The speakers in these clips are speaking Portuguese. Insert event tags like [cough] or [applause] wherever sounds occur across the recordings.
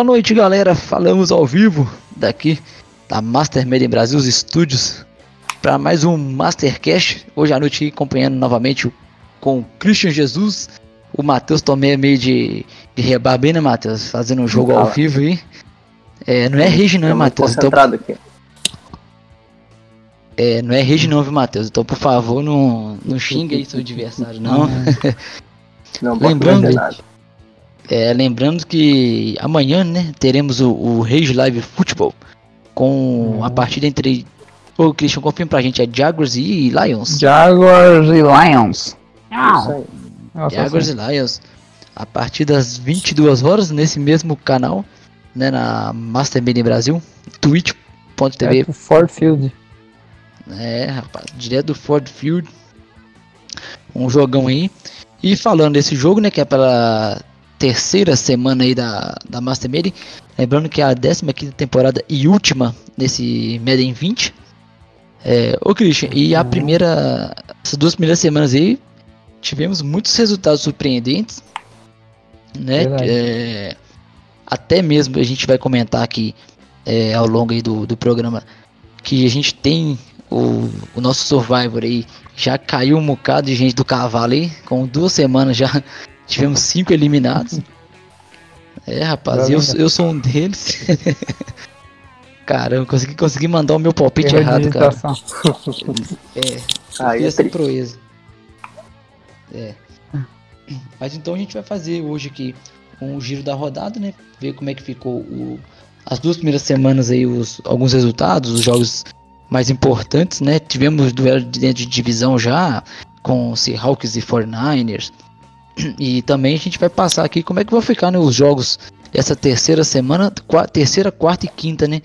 Boa noite, galera. Falamos ao vivo daqui da Master Media Brasil Studios para mais um Mastercast. Hoje à noite acompanhando novamente com o Christian Jesus, o Matheus Tomé meio de, de rebar bem, né, Matheus? Fazendo um jogo ao vivo aí. É, não é rage não, é, Matheus? Então, aqui. É, não é rage não, viu, Matheus? Então, por favor, não, não xinga aí seu adversário, não. Não, [laughs] lembrando, é, lembrando que amanhã, né, teremos o, o Rage Live Futebol com a partida entre o Christian confirma pra gente, é Jaguars e Lions. Jaguars e Lions. Jaguars e Lions. A partir das 22 horas nesse mesmo canal, né, na Master Media Brasil, twitch.tv. É Ford Field. É, rapaz, direto do Ford Field. Um jogão aí. E falando desse jogo, né, que é pela terceira semana aí da, da Master Media, lembrando que é a 15 temporada e última nesse Madden 20. É, ô Christian, e a uhum. primeira, essas duas primeiras semanas aí, tivemos muitos resultados surpreendentes, né? É, até mesmo a gente vai comentar aqui é, ao longo aí do, do programa que a gente tem o, o nosso Survivor aí já caiu um bocado de gente do cavalo aí. Com duas semanas já tivemos cinco eliminados. É, rapaz, eu, eu sou um deles. [laughs] Caramba, consegui, consegui mandar o meu palpite errado, cara. é, ah, ia ser proeza. É. Mas então a gente vai fazer hoje aqui um giro da rodada, né? Ver como é que ficou o, as duas primeiras semanas aí, os, alguns resultados, os jogos mais importantes, né? Tivemos duelo de dentro de divisão já com Seahawks e 49ers. E também a gente vai passar aqui como é que vão ficar né, os jogos dessa terceira semana, quarta, terceira, quarta e quinta, né?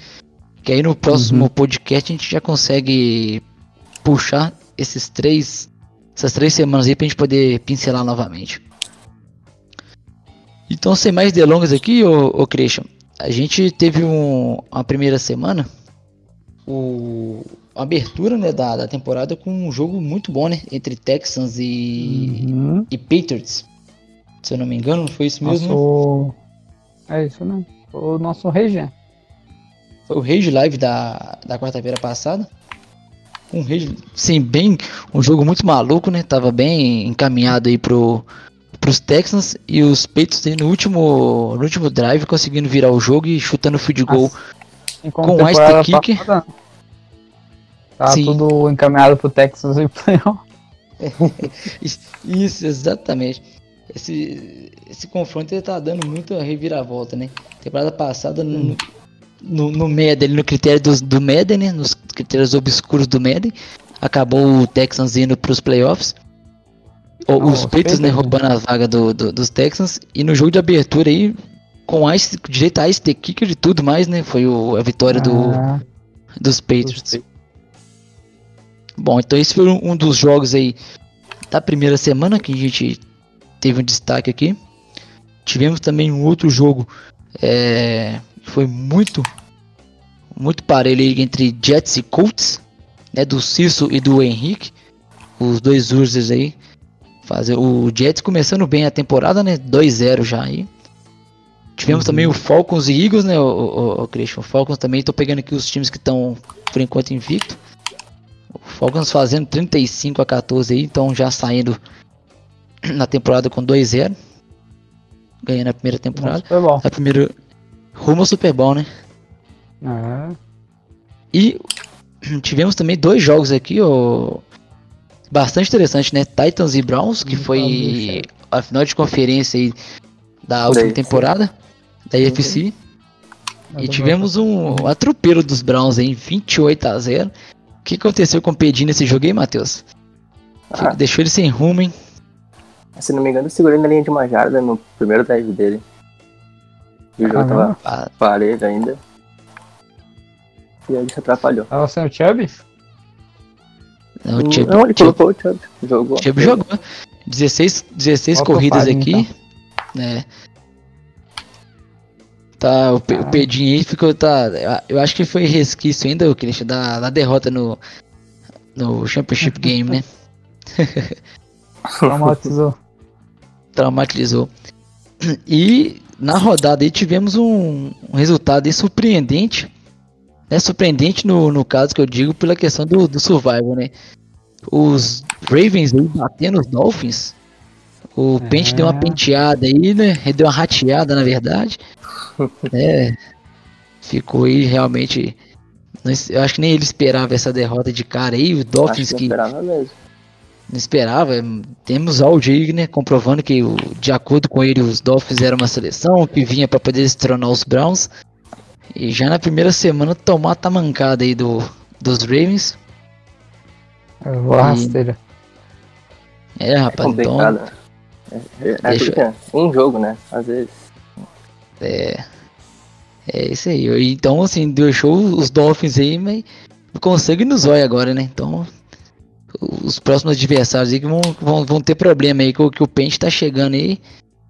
Que aí no próximo uhum. podcast a gente já consegue puxar esses três, essas três semanas aí pra gente poder pincelar novamente. Então, sem mais delongas aqui, ô, ô Christian, a gente teve um, uma primeira semana o, a abertura né, da, da temporada com um jogo muito bom, né? Entre Texans e, uhum. e Patriots. Se eu não me engano, foi isso mesmo? Nosso... É isso mesmo. Foi o nosso Rage. Foi o Rage Live da, da quarta-feira passada. Um Rage, sim, bem. Um jogo muito maluco, né? Tava bem encaminhado aí pro, pros Texans e os Patriots no último, no último drive conseguindo virar o jogo e chutando field goal com o Ice Kick. tá Sim. tudo encaminhado pro Texas e playoff. [laughs] Isso, exatamente. Esse, esse confronto ele tá dando muita reviravolta, né? Temporada passada no, no, no Madden, no critério do, do Madden, né? Nos critérios obscuros do Madden, acabou o Texans indo pros playoffs. Oh, os Patriots, né, roubando a vaga do, do, dos Texans. E no jogo de abertura aí, com ice, direito a the kicker e tudo mais, né? Foi o, a vitória ah, do, dos Patriots. Bom, então esse foi um, dos jogos aí da primeira semana que a gente teve um destaque aqui. Tivemos também um outro jogo é, foi muito muito parelho entre Jets e Colts, né, do Cício e do Henrique, os dois Urzers aí. Fazer o Jets começando bem a temporada, né? 2-0 já aí. Tivemos uhum. também o Falcons e Eagles, né, o, o, o Christian? O Falcons também, tô pegando aqui os times que estão, por enquanto, invicto. O Falcons fazendo 35 a 14 aí, então já saindo [clears throat] na temporada com 2-0. Ganhando a primeira temporada. A primeira rumo ao Super Bowl, né? Ah. E [clears throat] tivemos também dois jogos aqui, ó, bastante interessante, né? Titans e Browns, que foi a final de conferência aí da última temporada da IFC. E tivemos um atropelo dos Browns em 28 a 0. O que aconteceu com o Pedinho nesse jogo aí, Matheus? Ah. Deixou ele sem rumo, hein? Se não me engano, segurando a linha de uma jarda no primeiro drive dele. E o jogo tava ah. parelho ainda. E aí ele se atrapalhou. Tava sem o Chubb? Não, o Chubb, não ele colocou o Chubb. Jogou. Chubb jogou. 16, 16 corridas aqui. Então. Né? Tá, o, o Pedinho aí ficou. Tá, eu acho que foi resquício ainda, o Christian, da, da derrota no, no Championship [laughs] Game, né? [laughs] Traumatizou. Traumatizou. E na rodada aí tivemos um, um resultado surpreendente. Né? Surpreendente no, no caso que eu digo pela questão do, do survival, né? Os Ravens aí batendo os Dolphins. O é. Pente deu uma penteada aí, né? Ele deu uma rateada, na verdade. [laughs] é, ficou aí realmente. Eu acho que nem ele esperava essa derrota de cara aí. Os Dolphins que. Esperava mesmo não esperava. Temos áudio aí, né? Comprovando que, de acordo com ele, os Dolphins eram uma seleção que vinha para poder estronar os Browns. E já na primeira semana tomar a tamancada aí do, dos Ravens. Rasteira. É, é, rapaz, é então. É, é, é deixa... um jogo, né? Às vezes. É. É isso aí. Então, assim, deixou os Dolphins aí, mas consegue nos olhos agora, né? Então, os próximos adversários aí que vão, vão, vão ter problema aí, que, que o Pente tá chegando aí.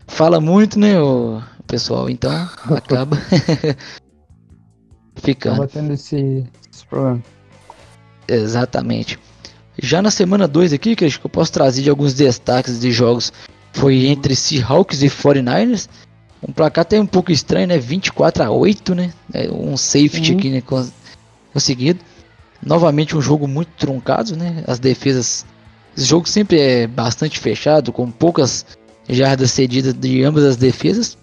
Fala muito, né, o pessoal? Então [laughs] acaba [laughs] ficando. Acaba tendo esse, esse problema. Exatamente. Já na semana 2 aqui, que eu posso trazer de alguns destaques de jogos, foi entre Seahawks e 49ers. Um placar até um pouco estranho, né? 24 a 8, né? É um safety uhum. aqui, né? Conseguido. Novamente um jogo muito truncado, né? As defesas. Esse jogo sempre é bastante fechado, com poucas jardas cedidas de ambas as defesas.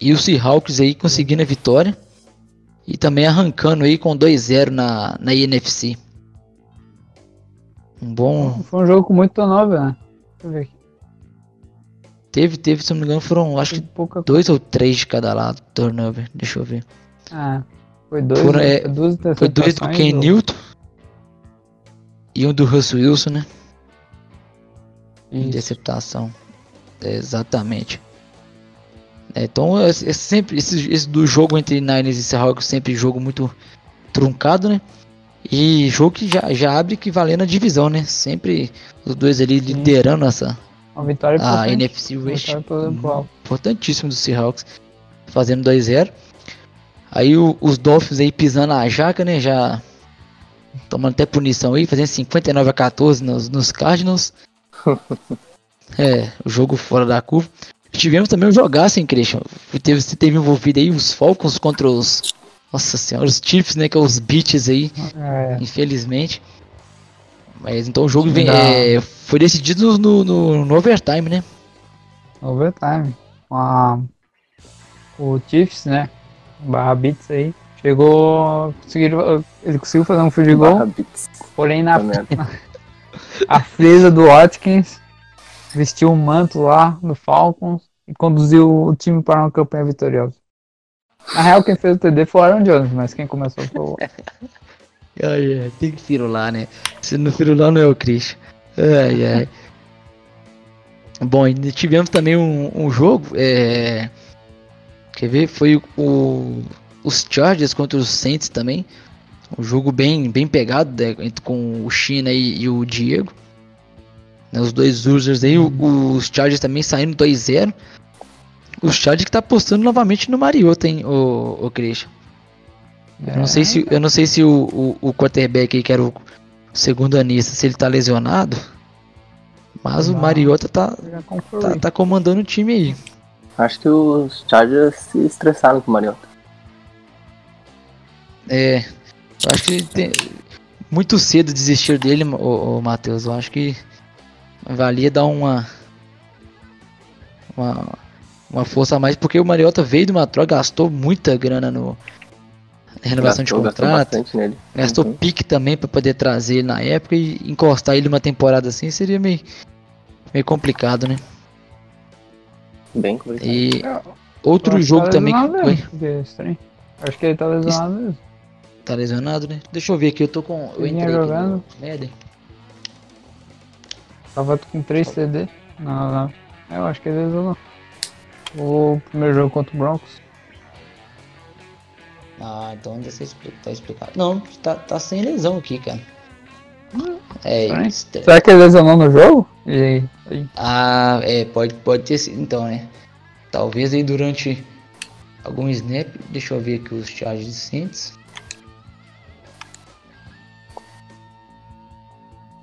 E o Seahawks aí conseguindo a vitória. E também arrancando aí com 2-0 na, na NFC. Um bom. Foi um jogo com muito turnover, né? Deixa eu ver aqui. Teve, teve, se não me engano, foram acho que dois ou três de cada lado turnover. Deixa eu ver. Ah. Foi dois, Foram, é, duas foi dois do Ken Newton e um do Russell Wilson, né? Isso. Interceptação. É, exatamente. É, então, é, é, sempre esse, esse, do jogo entre Niners e Seahawks sempre jogo muito truncado, né? E jogo que já, já abre que valendo a divisão, né? Sempre os dois ali Sim. liderando essa Uma vitória a NFC West. Importantíssimo do Seahawks, fazendo 2-0. Aí o, os Dolphins aí pisando a jaca, né? Já tomando até punição aí, fazendo 59 a 14 nos, nos Cardinals. [laughs] é, o jogo fora da curva. Tivemos também um jogaço, hein, Christian? Teve, você teve envolvido aí os Falcons contra os. Nossa senhora, os Chiefs, né? Que é os Beats aí. É. Infelizmente. Mas então o jogo vem, é, foi decidido no, no, no, overtime, né? Overtime. Ah, o Chiefs, né? barra bits aí. Chegou. Conseguiram, ele conseguiu fazer um field goal. Porém na, [laughs] a fresa do Watkins vestiu o manto lá do Falcons e conduziu o time para uma campanha vitoriosa. Na real, quem fez o TD foi o Aaron Jones, mas quem começou foi o. [laughs] ai, ai, tem que firular, né? Se não firular, não é o Chris. Ai, ai. [laughs] Bom, tivemos também um, um jogo. É Quer ver? Foi o, os Chargers contra os Saints também. Um jogo bem, bem pegado né, com o China e, e o Diego. Né, os dois users aí. Uhum. Os Chargers também saindo 2-0. Os Chargers que tá apostando novamente no Mariota, hein, o, o Christian. Eu não sei se, eu não sei se o, o, o quarterback aí, que era o segundo anista, se ele tá lesionado. Mas não, o Mariota tá, tá, tá comandando o time aí. Acho que os Chargers se estressaram com o Mariota. É. Eu acho que tem, muito cedo desistir dele, o, o Matheus. Eu acho que valia dar uma, uma. Uma força a mais, porque o Mariota veio de uma troca, gastou muita grana no. Renovação gastou, de contrato. Gastou, nele. gastou uhum. pique também para poder trazer ele na época e encostar ele uma temporada assim seria meio, meio complicado, né? Bem complicado. E outro jogo tá também que foi. Acho que ele tá lesionado mesmo. Tá lesionado, né? Deixa eu ver aqui, eu tô com. Eu entrei jogando. Merda. Tava com 3 CD. Não, não. Eu acho que ele lesionou. O primeiro jogo contra o Broncos. Ah, então deixa eu explicar, tá explicado. Não, tá, tá sem lesão aqui, cara. É isso. Será que ele lesionou no jogo? E aí? Ah, é, pode, pode ter sido então, né? Talvez aí durante algum snap. Deixa eu ver aqui os charges de Saints.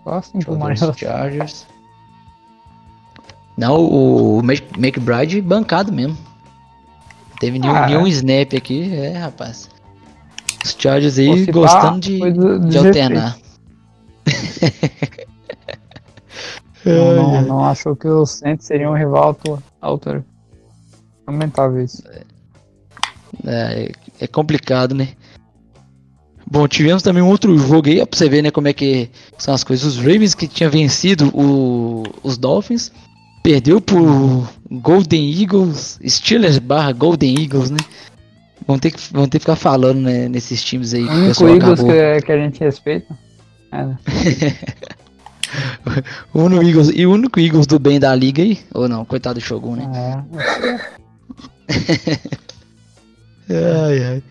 Gosto de Chargers. Não, o McBride bancado mesmo. Teve nenhum, ah, nenhum snap aqui, é, rapaz. Os Chargers aí gostando de, de alternar. [laughs] não, não, não, achou que o Saints seria um rival à altura. Lamentável isso. É, é complicado, né? Bom, tivemos também um outro jogo aí, pra você ver né, como é que são as coisas. Os Ravens que tinha vencido o, os Dolphins, perdeu por Golden Eagles, Steelers barra Golden Eagles, né? Vão ter que, vão ter que ficar falando né, nesses times aí. O único Eagles que, que, a gente respeita. É, [laughs] o único Eagles, e o único Eagles do bem da liga aí? Ou não? Coitado do Shogun, né? É. [laughs] ai, ai.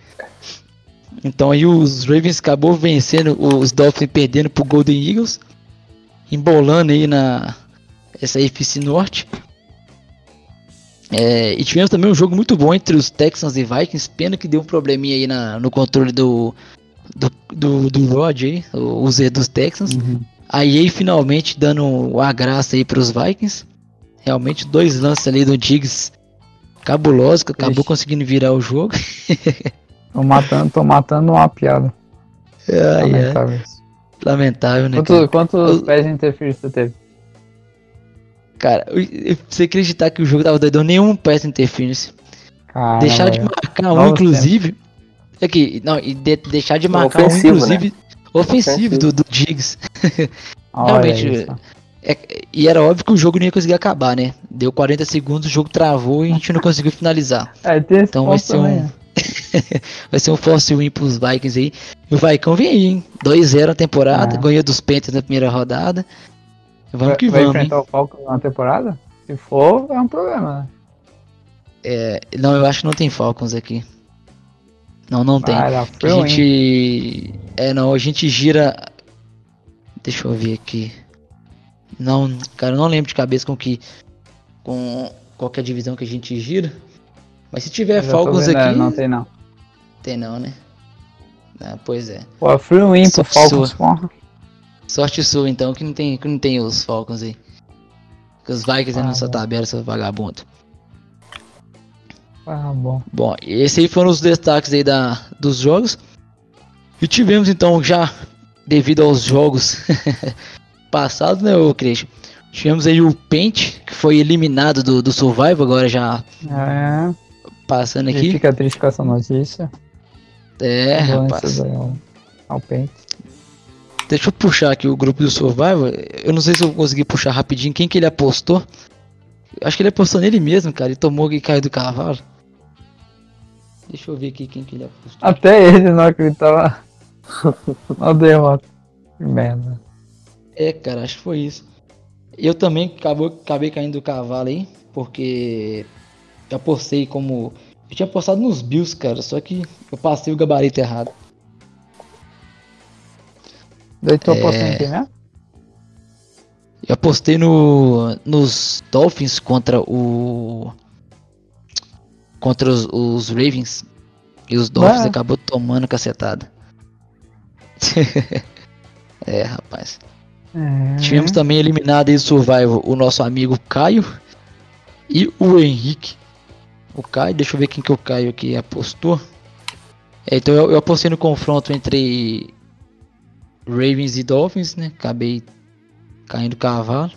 Então aí os Ravens acabou vencendo os Dolphins perdendo pro Golden Eagles, embolando aí na essa FC Norte. É, e tivemos também um jogo muito bom entre os Texans e Vikings. Pena que deu um probleminha aí na, no controle do do, do, do Rod aí, o, o Z dos Texans. Uhum. Aí finalmente dando a graça aí para os Vikings. Realmente dois lances ali do Diggs cabuloso, que acabou conseguindo virar o jogo. [laughs] Tô matando, tô matando uma piada. Ai, Lamentável. É. Lamentável, né? Quanto, quantos pés de interferência você teve? Cara, você acreditar que o jogo tava doido, nenhum pass interference. Caramba, deixar de marcar um, inclusive. É que, não, e de, deixar de marcar ofensivo, um, inclusive. Né? Ofensivo, ofensivo. Do, do Diggs. [laughs] Realmente. É, e era óbvio que o jogo não ia conseguir acabar, né? Deu 40 segundos, o jogo travou e a gente não conseguiu finalizar. [laughs] É, então vai ser um. [laughs] vai ser um force win pros Vikings aí. E o Vaicão vem aí, hein? 2-0 na temporada, é. ganhou dos Panthers na primeira rodada. Vamos que vai vamos. Vai enfrentar hein? o Falcons na temporada? Se for, é um problema, né? É, não, eu acho que não tem Falcons aqui. Não, não tem. a gente. É, não, a gente gira. Deixa eu ver aqui. Não, cara, eu não lembro de cabeça com que. Com qualquer divisão que a gente gira. Mas se tiver Falcons aqui. É, não tem não. Tem não, né? Ah, pois é. Pô, free win pro Falcons, porra. Sorte sua então que não tem, que não tem os Falcons aí. Que os Vikings ah, nessa tabela, seu vagabundo. Ah, bom. Bom, esses aí foram os destaques aí da, dos jogos. E tivemos então já, devido aos jogos [laughs] passados, né, o Christian? Tivemos aí o Paint, que foi eliminado do, do Survival, agora já é. passando aqui. Fica triste com essa notícia. É, rapaz. Ao, ao Paint. Deixa eu puxar aqui o grupo do Survival. Eu não sei se eu consegui puxar rapidinho quem que ele apostou. Acho que ele apostou nele mesmo, cara. Ele tomou e caiu do cavalo. Deixa eu ver aqui quem que ele apostou. Até ele não acreditava [laughs] na derrota. Que merda. É, cara, acho que foi isso. Eu também acabou, acabei caindo do cavalo aí, porque eu apostei como. Eu tinha apostado nos Bills, cara, só que eu passei o gabarito errado. Daí tu apostou é... em quem, né? Eu apostei no, nos Dolphins contra o. Contra os, os Ravens. E os Dolphins acabou tomando cacetada. [laughs] é, rapaz. É. Tivemos também eliminado em Survival o nosso amigo Caio e o Henrique. O Caio, deixa eu ver quem que o Caio aqui apostou. É, então eu, eu apostei no confronto entre Ravens e Dolphins, né? Acabei caindo cavalo.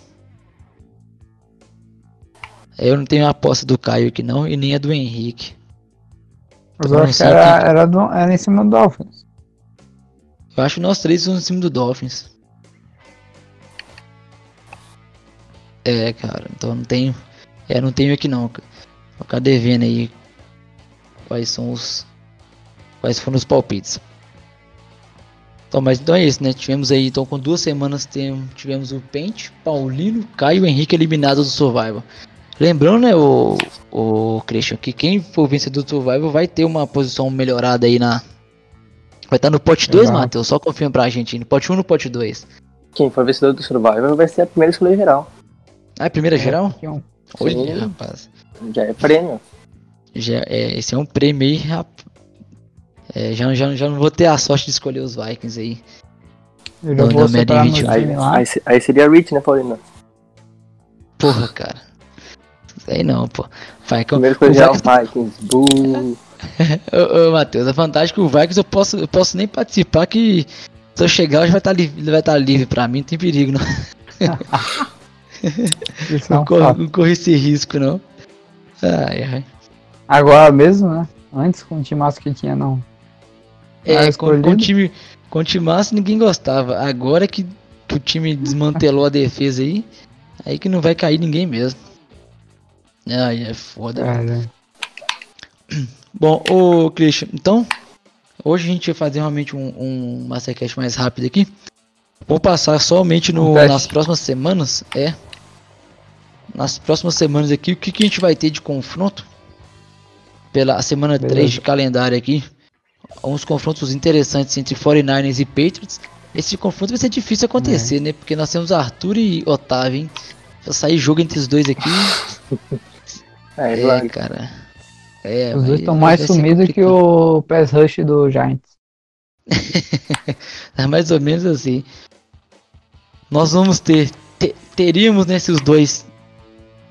Eu não tenho a aposta do Caio aqui não, e nem a do Henrique. Mas eu acho que era, que... era, do, era em cima do Dolphins. Eu acho que nós três somos em cima do Dolphins. É, cara, então não tenho. É, não tenho aqui não. Vou ficar devendo aí quais são os. Quais foram os palpites. Então, mas então é isso, né? Tivemos aí, então com duas semanas tem, tivemos o Pente, Paulino, Caio e Henrique eliminados do Survival. Lembrando, né, o, o Christian, que quem for vencedor do Survival vai ter uma posição melhorada aí na. Vai estar no pote 2, Matheus. Só confirma pra gente. No pote 1 um, no pote 2. Quem for vencedor do Survival vai ser a primeira escolha geral. Ah, é primeira é, geral? Um. Olha, rapaz. Já é prêmio. Já, é, esse é um prêmio aí, rapaz. É, já, já, já não vou ter a sorte de escolher os Vikings aí. Eu já vou aí, aí, aí, seria Rich, né, Paulina? Porra, cara. Sei não, pô. Vai, Primeiro foi já o Vikings. Buh. [laughs] ô, ô Matheus, a vantagem é que o Vikings eu posso, eu posso nem participar que se eu chegar já vai estar tá livre, vai estar tá livre pra mim, não tem perigo não. [laughs] não, é corro, não corro esse risco não. Ai, ai. Agora mesmo, né? Antes com o time que tinha não. É, com, com, o time, com time massa ninguém gostava. Agora que, que o time desmantelou a defesa aí, aí que não vai cair ninguém mesmo. Ai, é foda. É, né? [clears throat] Bom, ô Christian, então, hoje a gente vai fazer realmente um, um Mastercast mais rápido aqui. Vou passar somente no, nas próximas semanas, é. Nas próximas semanas aqui, o que, que a gente vai ter de confronto? Pela semana Beleza. 3 de calendário aqui. Uns confrontos interessantes entre 49ers e Patriots. Esse confronto vai ser difícil acontecer, é. né? Porque nós temos Arthur e Otávio, hein? Se sair jogo entre os dois aqui. [laughs] é, é cara. É, Os dois estão mais sumidos que o pass rush do Giants. é [laughs] mais ou menos assim. Nós vamos ter. ter teríamos, né, se os dois.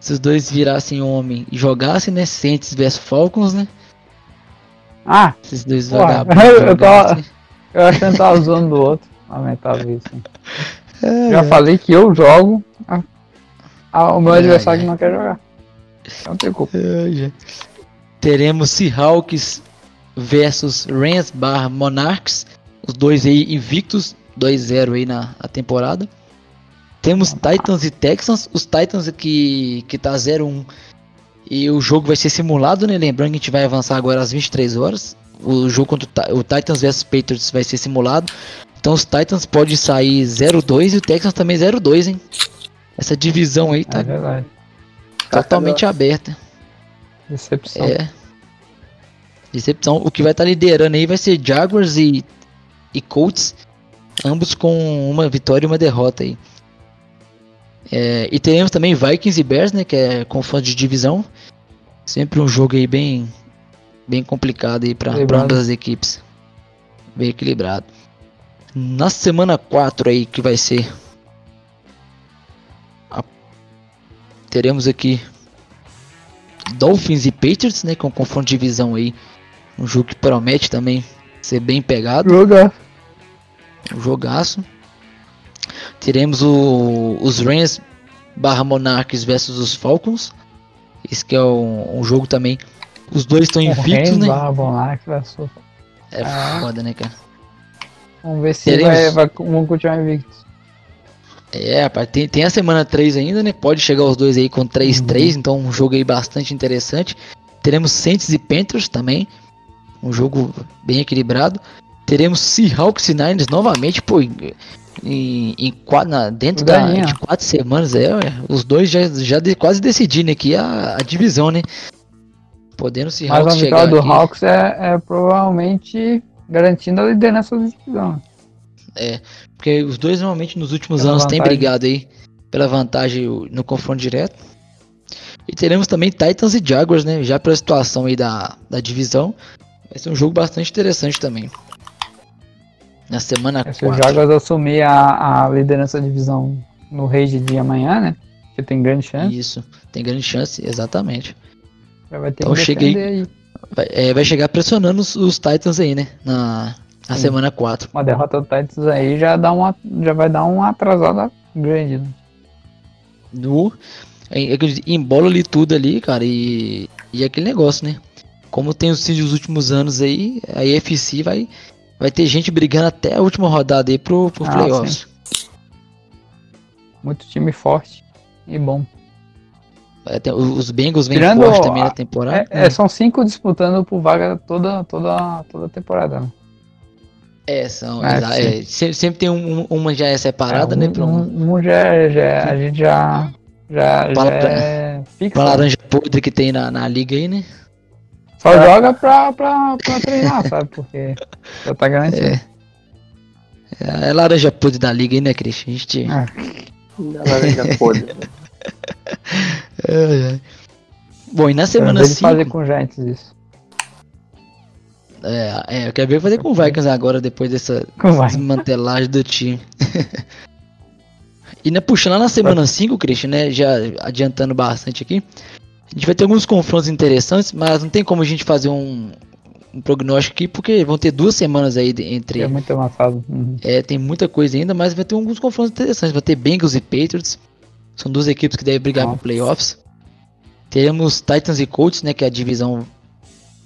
Se os dois virassem homem e jogassem, né? Saints vs Falcons, né? Ah! Esses dois vagabundos. [laughs] Eu, tava, eu achando que tava zoando do outro. Lamentável isso. É, Já é. falei que eu jogo. A, a, o meu é, adversário é. não quer jogar. Não tem culpa. Teremos Seahawks versus Rams barra Monarchs, os dois aí invictos, 2-0 aí na temporada. Temos Titans e Texans, os Titans que, que tá 0-1 e o jogo vai ser simulado, né? Lembrando que a gente vai avançar agora às 23 horas. O jogo contra o Titans vs Patriots vai ser simulado. Então os Titans podem sair 0-2 e o Texans também 0-2, hein? Essa divisão aí tá é totalmente aberta. Decepção. É. Decepção. O que vai estar tá liderando aí vai ser Jaguars e, e Colts. Ambos com uma vitória e uma derrota aí. É, e teremos também Vikings e Bears, né? Que é confronto de divisão. Sempre um jogo aí bem, bem complicado aí para ambas as equipes. Bem equilibrado. Na semana 4 aí que vai ser. A, teremos aqui Dolphins e Patriots, né? Com confronto de divisão aí. Um jogo que promete também ser bem pegado. Jogar. Um jogaço. Teremos o, os Rams barra Monarchs versus os Falcons. Esse que é um, um jogo também. Os dois estão invictos, né? Barra Monarchs versus... É ah. foda, né, cara? Vamos ver se Teremos... vai, vai, vão continuar invictos. É, rapaz, tem, tem a semana 3 ainda, né? Pode chegar os dois aí com 3-3, uhum. então um jogo aí bastante interessante. Teremos Saints e Panthers também, um jogo bem equilibrado. Teremos Seahawks e Niners novamente, pô, em, em, na, dentro da, de quatro semanas, é, os dois já, já de, quase decidindo aqui a, a divisão, né? Podendo Seahawks Mas a vitória do aqui. Hawks é, é provavelmente garantindo a liderança da divisão. É, porque os dois normalmente nos últimos pela anos têm brigado aí pela vantagem no confronto direto. E teremos também Titans e Jaguars, né? Já pela situação aí da, da divisão. Vai ser um jogo bastante interessante também. Na semana 4. Se o Jaguars assumir a, a liderança da divisão no raid de amanhã, né? Que tem grande chance. Isso, tem grande chance, exatamente. Já vai ter então que cheguei, aí. Vai, é, vai chegar pressionando os, os Titans aí, né? Na, na semana 4. Uma derrota do Titans aí já, dá uma, já vai dar uma atrasada grande. Né? No, é, é embola ali tudo ali, cara, e, e aquele negócio, né? Como tem sido os últimos anos aí, a EFC vai, vai ter gente brigando até a última rodada aí pro, pro ah, playoffs. Sim. Muito time forte e bom. É, os Bengals vêm forte também na temporada. É, é, são cinco disputando por vaga toda, toda, toda temporada. Né? É, são. É, é, sempre, sempre, tem um, uma já é separada, é, né, um, né? Um, um já, é, já é, a gente já. Já, já é fixa. Uma laranja podre que tem na, na liga aí, né? Só joga pra, pra, pra treinar, sabe? Porque já tá garantido. É. É, é laranja podre da liga aí, né, Cris? A gente. É. [laughs] laranja podre. [laughs] é, é. Bom, e na semana 5. fazer com Giants isso. É, é, eu quero ver fazer com o Vikings agora, depois dessa desmantelagem do time. [laughs] e né, puxando lá na semana 5, Christian, né? Já adiantando bastante aqui. A gente vai ter alguns confrontos interessantes, mas não tem como a gente fazer um, um prognóstico aqui, porque vão ter duas semanas aí entre. É muito avançado. Uhum. É, tem muita coisa ainda, mas vai ter alguns confrontos interessantes. Vai ter Bengals e Patriots. São duas equipes que devem brigar para playoffs. Teremos Titans e Colts, né? Que a divisão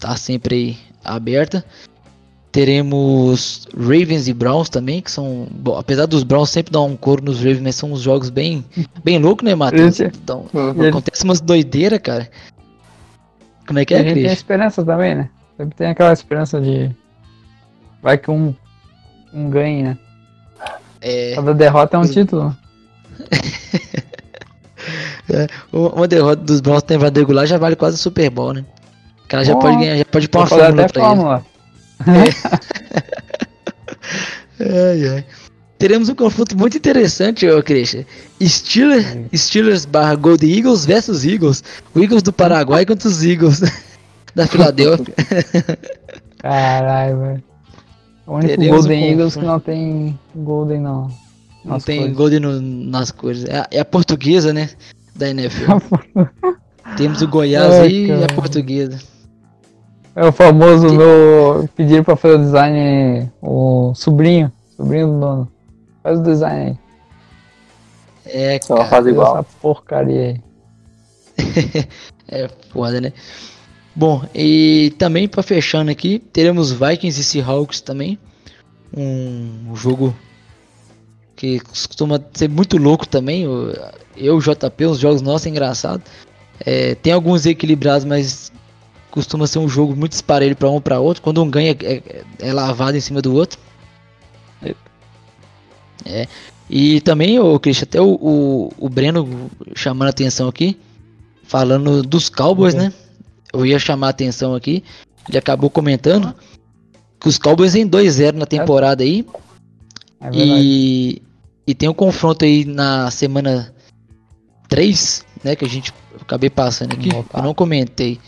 tá sempre aí aberta. Teremos Ravens e Browns também, que são. Bom, apesar dos Browns sempre dar um couro nos Ravens, mas são uns jogos bem, bem loucos, né, Matheus? Então, uhum. Acontece umas doideiras, cara. Como é que é, gente tem esperança também, né? Sempre tem aquela esperança de. Vai que um, um ganhe, né? É... Cada derrota é um [laughs] título. é, uma derrota dos Browns temporada regular já vale quase o Super Bowl, né? O cara já oh, pode ganhar, já pode pôr uma fórmula pra fórmula. ele. [laughs] É. ai, ai. Teremos um confronto muito interessante, ô Christian. Steelers, Steelers barra Golden Eagles versus Eagles. O Eagles do Paraguai contra os Eagles [laughs] da Filadélfia. [laughs] Caralho, velho. O único Teremos Golden um Eagles que não tem Golden não. Não tem cores. Golden no, nas cores. É a, é a, portuguesa, né? Da NFL. Temos o Goiás aí e a portuguesa. É o famoso meu pedir pra fazer o design o sobrinho, sobrinho do dono. Faz o design aí. É, cara. Só faz igual. Essa porcaria aí. [laughs] é foda, né? Bom, e também para fechando aqui, teremos Vikings e Seahawks também. Um jogo que costuma ser muito louco também. Eu, JP, os jogos nossos é engraçado. É, tem alguns equilibrados, mas costuma ser um jogo muito esparelho para um para outro. Quando um ganha é, é, lavado em cima do outro. É. E também, o Christian, até o, o, o Breno chamando a atenção aqui, falando dos Cowboys, uhum. né? Eu ia chamar a atenção aqui. Ele acabou comentando que os Cowboys em 2-0 na temporada aí. É e, e tem um confronto aí na semana 3, né? Que a gente acabei passando aqui. Eu não comentei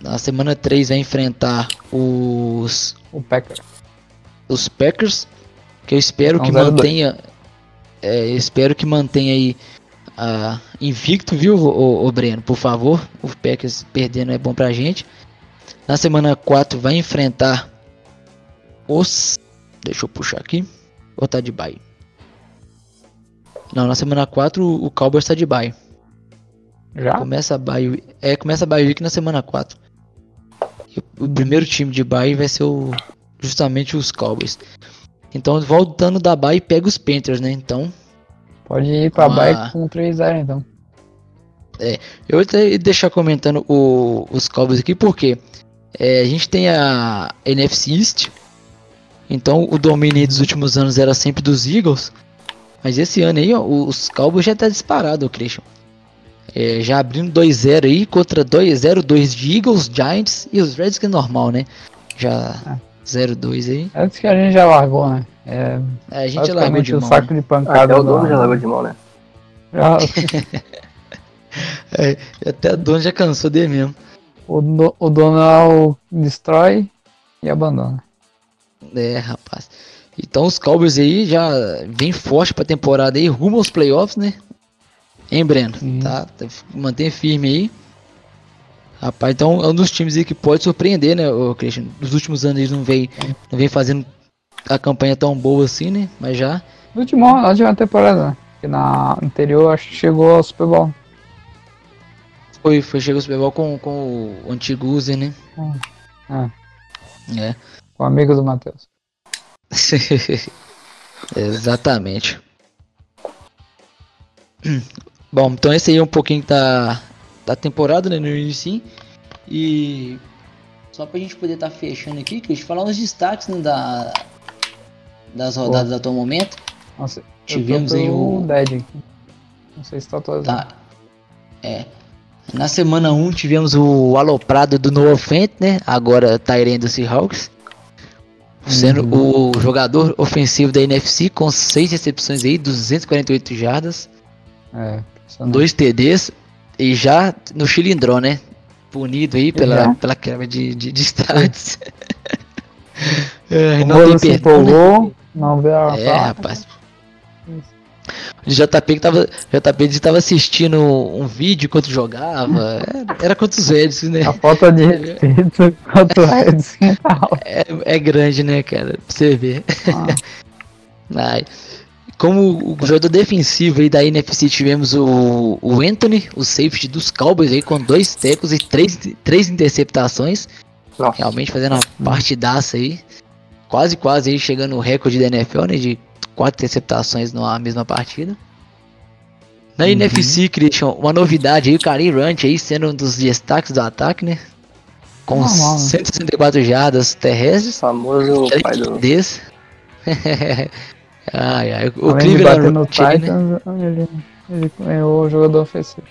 na semana 3 vai enfrentar os o Packers. Os Packers, que eu espero que mantenha é, espero que mantenha aí uh, invicto, viu, o, o, Breno, por favor. O Packers perdendo é bom pra gente. Na semana 4 vai enfrentar os Deixa eu puxar aqui. Ou tá de bye? Não, na semana 4 o Cowboys tá de bye. Já? Começa a bye, é, começa a bye week na semana 4 o primeiro time de bye vai ser o, justamente os Cowboys. Então, voltando da bye, pega os Panthers, né? Então. Pode ir pra uma... bye com 3-0, então. É, eu vou deixar comentando o, os Cowboys aqui, porque é, a gente tem a NFC East. Então, o domínio dos últimos anos era sempre dos Eagles. Mas esse ano aí, ó, os Cowboys já tá disparado, Christian. É, já abrindo 2-0 aí contra 2-0-2 de Eagles, Giants e os Redskins normal, né? Já é. 0-2 aí. Antes que a gente já largou, né? É, é a gente largou de mão. Um saco né? de pancada. Até o dono já largou de mão, né? [laughs] Já... é, até o dono já cansou dele mesmo. O, do, o dono destrói e abandona. É, rapaz. Então os Cowboys aí já vem forte pra temporada aí, rumo aos playoffs, né? Hein, Breno? Tá, tá, mantém firme aí. Rapaz, então é um dos times aí que pode surpreender, né, o Christian? Nos últimos anos eles não vem, não vem fazendo a campanha tão boa assim, né? Mas já. No último, na última temporada, né? que na anterior acho que chegou ao Super Bowl. Foi, foi chegou ao Super Bowl com, com o antigo user, né? É. é. Com o amigo do Matheus. [laughs] Exatamente. Bom, então esse aí é um pouquinho da, da temporada, né, no início. E só pra gente poder estar tá fechando aqui, Cris, falar uns destaques né, da, das rodadas Pô. até o momento. Nossa, tivemos aí o Dead. Não sei se tá atualizado. Tá. É. Na semana 1 tivemos o aloprado do Noah Fent, né? Agora Tyrene do Seahawks. Sendo uhum. o jogador ofensivo da NFC com 6 recepções aí, 248 jardas. É. Dois TDs e já no cilindrão, né? Punido aí pela, pela quebra de, de, de stats. é, [laughs] não tem perdão, né? não vê a É, rapaz. O JP que tava, JP tava assistindo um vídeo enquanto jogava. Era, era quantos velhos, né? A falta de respeito quanto é, é grande, né, cara? Pra você ver. Ah. [laughs] Ai. Como o jogador defensivo aí da NFC tivemos o, o Anthony, o safety dos Cowboys aí com dois tecos e três, três interceptações. Nossa. Realmente fazendo uma partidaça aí. Quase, quase aí chegando no recorde da NFL, né? De quatro interceptações numa mesma partida. Na uhum. NFC, Christian, uma novidade aí, o Karim Runt aí sendo um dos destaques do ataque, né? Com Normal, 164 né? jardas terrestres. O famoso pai do... [laughs] Ai, ai. O Cleveland no Titans, né? ele, ele é o jogador ofensivo.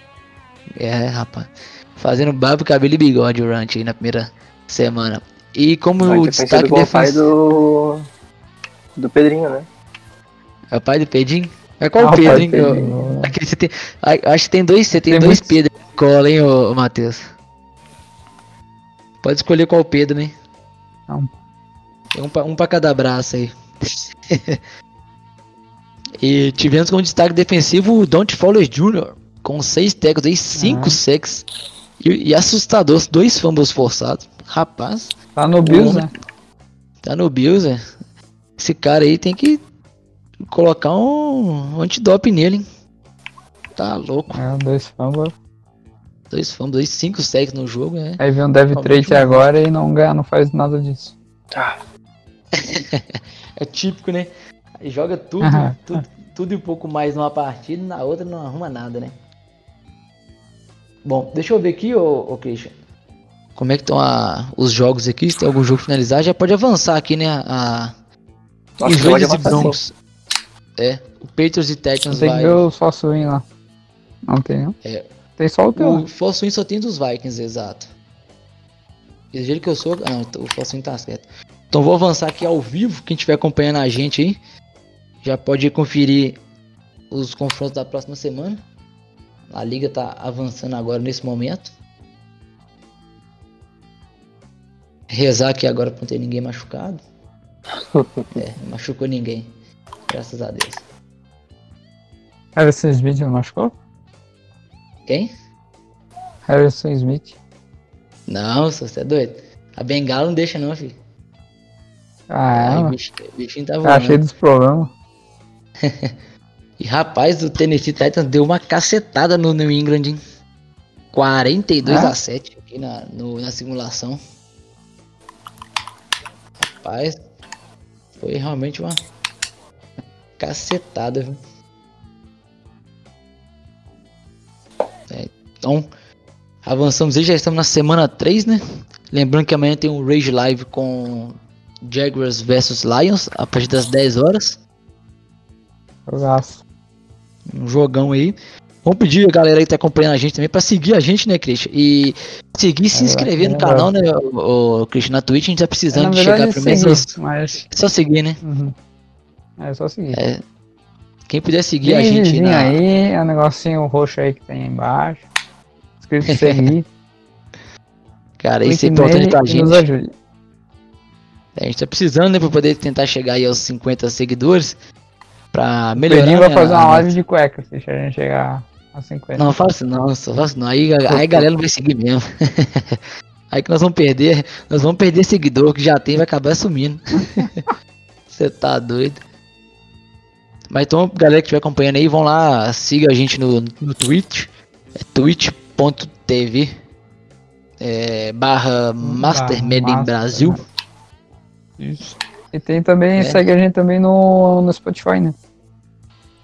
É, rapaz. Fazendo barba, cabelo e bigode o Runt aí na primeira semana. E como o destaque defensivo... pai do... do Pedrinho, né? É o pai do Pedrinho? É qual ah, o Pedro, hein? Pedrinho. Aquele, você tem, acho que tem dois, você tem, tem dois muito... Pedro cola, hein, ô, ô Matheus? Pode escolher qual Pedro, né? Não. Tem um pra, um pra cada braço aí. [laughs] E tivemos como destaque defensivo o Don't Fowler Jr., com 6 tackles aí, 5 sacks. E, e, assustador, dois fumbles forçados. Rapaz. Tá no Bills, né? Tá no Bills, né? Esse cara aí tem que colocar um, um antidop nele, hein? Tá louco. É, dois fumbles. Dois fumbles, dois, cinco sacks no jogo, né? Aí vem um dev trade agora e não ganha, não faz nada disso. Tá. [laughs] é típico, né? Joga tudo, tudo, tudo e um pouco mais numa partida, na outra não arruma nada, né? Bom, deixa eu ver aqui, ô, ô Christian. Como é que estão os jogos aqui? Se tem algum jogo finalizar, já pode avançar aqui, né? A, os Raiders e Broncos. É, o Patriots e Titans tem vai... Tem o Force Win lá. Não tem, não? É. Tem só o teu. O Force Win só tem dos Vikings, exato. E do jeito que eu sou... Ah, não, o Force Win tá certo. Então vou avançar aqui ao vivo, quem estiver acompanhando a gente aí já pode conferir os confrontos da próxima semana. A liga está avançando agora nesse momento. Rezar aqui agora para não ter ninguém machucado. [laughs] é, machucou ninguém. Graças a Deus. Harrison Smith não machucou? Quem? Harrison Smith. Não, você é doido. A bengala não deixa não, filho. Ah, é? O bichinho tá voando. Tá cheio dos problemas. [laughs] e rapaz, o Tennessee Titans deu uma cacetada no New England, hein? 42 ah? a 7 aqui na, no, na simulação. Rapaz, foi realmente uma cacetada, viu? É, então, avançamos aí, já estamos na semana 3, né? Lembrando que amanhã tem um Rage Live com Jaguars vs Lions a partir das 10 horas. Jogaço. Um jogão aí. Vamos pedir a galera aí que tá acompanhando a gente também pra seguir a gente, né, Christian? E seguir e se é, inscrever é, no é, canal, né, o, o Christian, na Twitch. A gente tá precisando de chegar primeiro. Mas... É só seguir, né? Uhum. É só seguir. É. Quem puder seguir a gente na... aí, é um negocinho roxo aí que tem aí embaixo. Escrito seguir. [laughs] Cara, isso é importante pra gente. A gente tá precisando, né, pra poder tentar chegar aí aos 50 seguidores pra melhorar. O vai fazer uma live de cueca se a gente chegar a 50. Não, faço não, só faço não. Aí, aí a galera não vai seguir mesmo. [laughs] aí que nós vamos perder, nós vamos perder seguidor que já tem vai acabar sumindo. [laughs] Você tá doido. Mas então, galera que estiver acompanhando aí, vão lá, siga a gente no, no Twitch, é twitch.tv é, barra Mastermed Brasil. Isso. E tem também, é. segue a gente também no, no Spotify, né?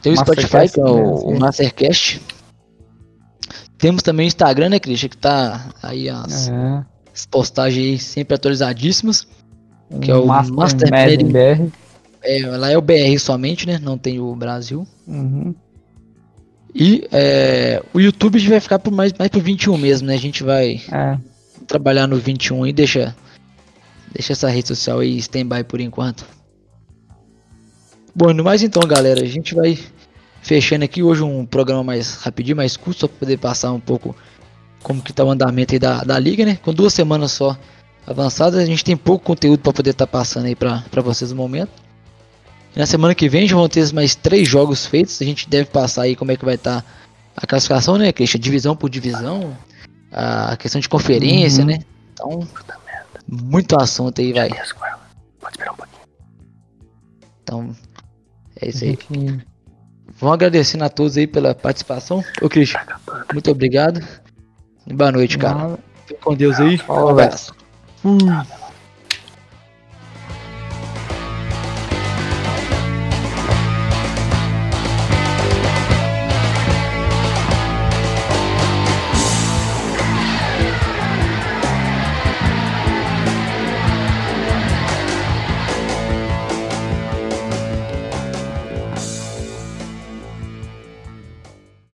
Tem o Spotify, que é o, o Mastercast. Temos também o Instagram, né, Christian? Que tá aí as, é. as postagens aí sempre atualizadíssimas. Que é o Master, Master BR. É, lá é o BR somente, né? Não tem o Brasil. Uhum. E é, o YouTube a gente vai ficar por mais, mais pro 21 mesmo, né? A gente vai é. trabalhar no 21 e deixa, deixa essa rede social aí stand-by por enquanto. Bom, no mais então, galera, a gente vai fechando aqui hoje um programa mais rapidinho, mais curto, só para poder passar um pouco como que tá o andamento aí da, da liga, né? Com duas semanas só avançadas, a gente tem pouco conteúdo para poder estar tá passando aí para vocês no momento. Na semana que vem já vão ter mais três jogos feitos. A gente deve passar aí como é que vai estar tá a classificação, né, Christian? Divisão por divisão. A questão de conferência, uhum. né? Então, muito assunto aí, vai. Pode esperar um pouquinho. Então, é isso aí. Vamos agradecendo a todos aí pela participação. Ô, Christian, muito obrigado. Boa noite, cara. Fique com Deus aí. Um abraço. Fui.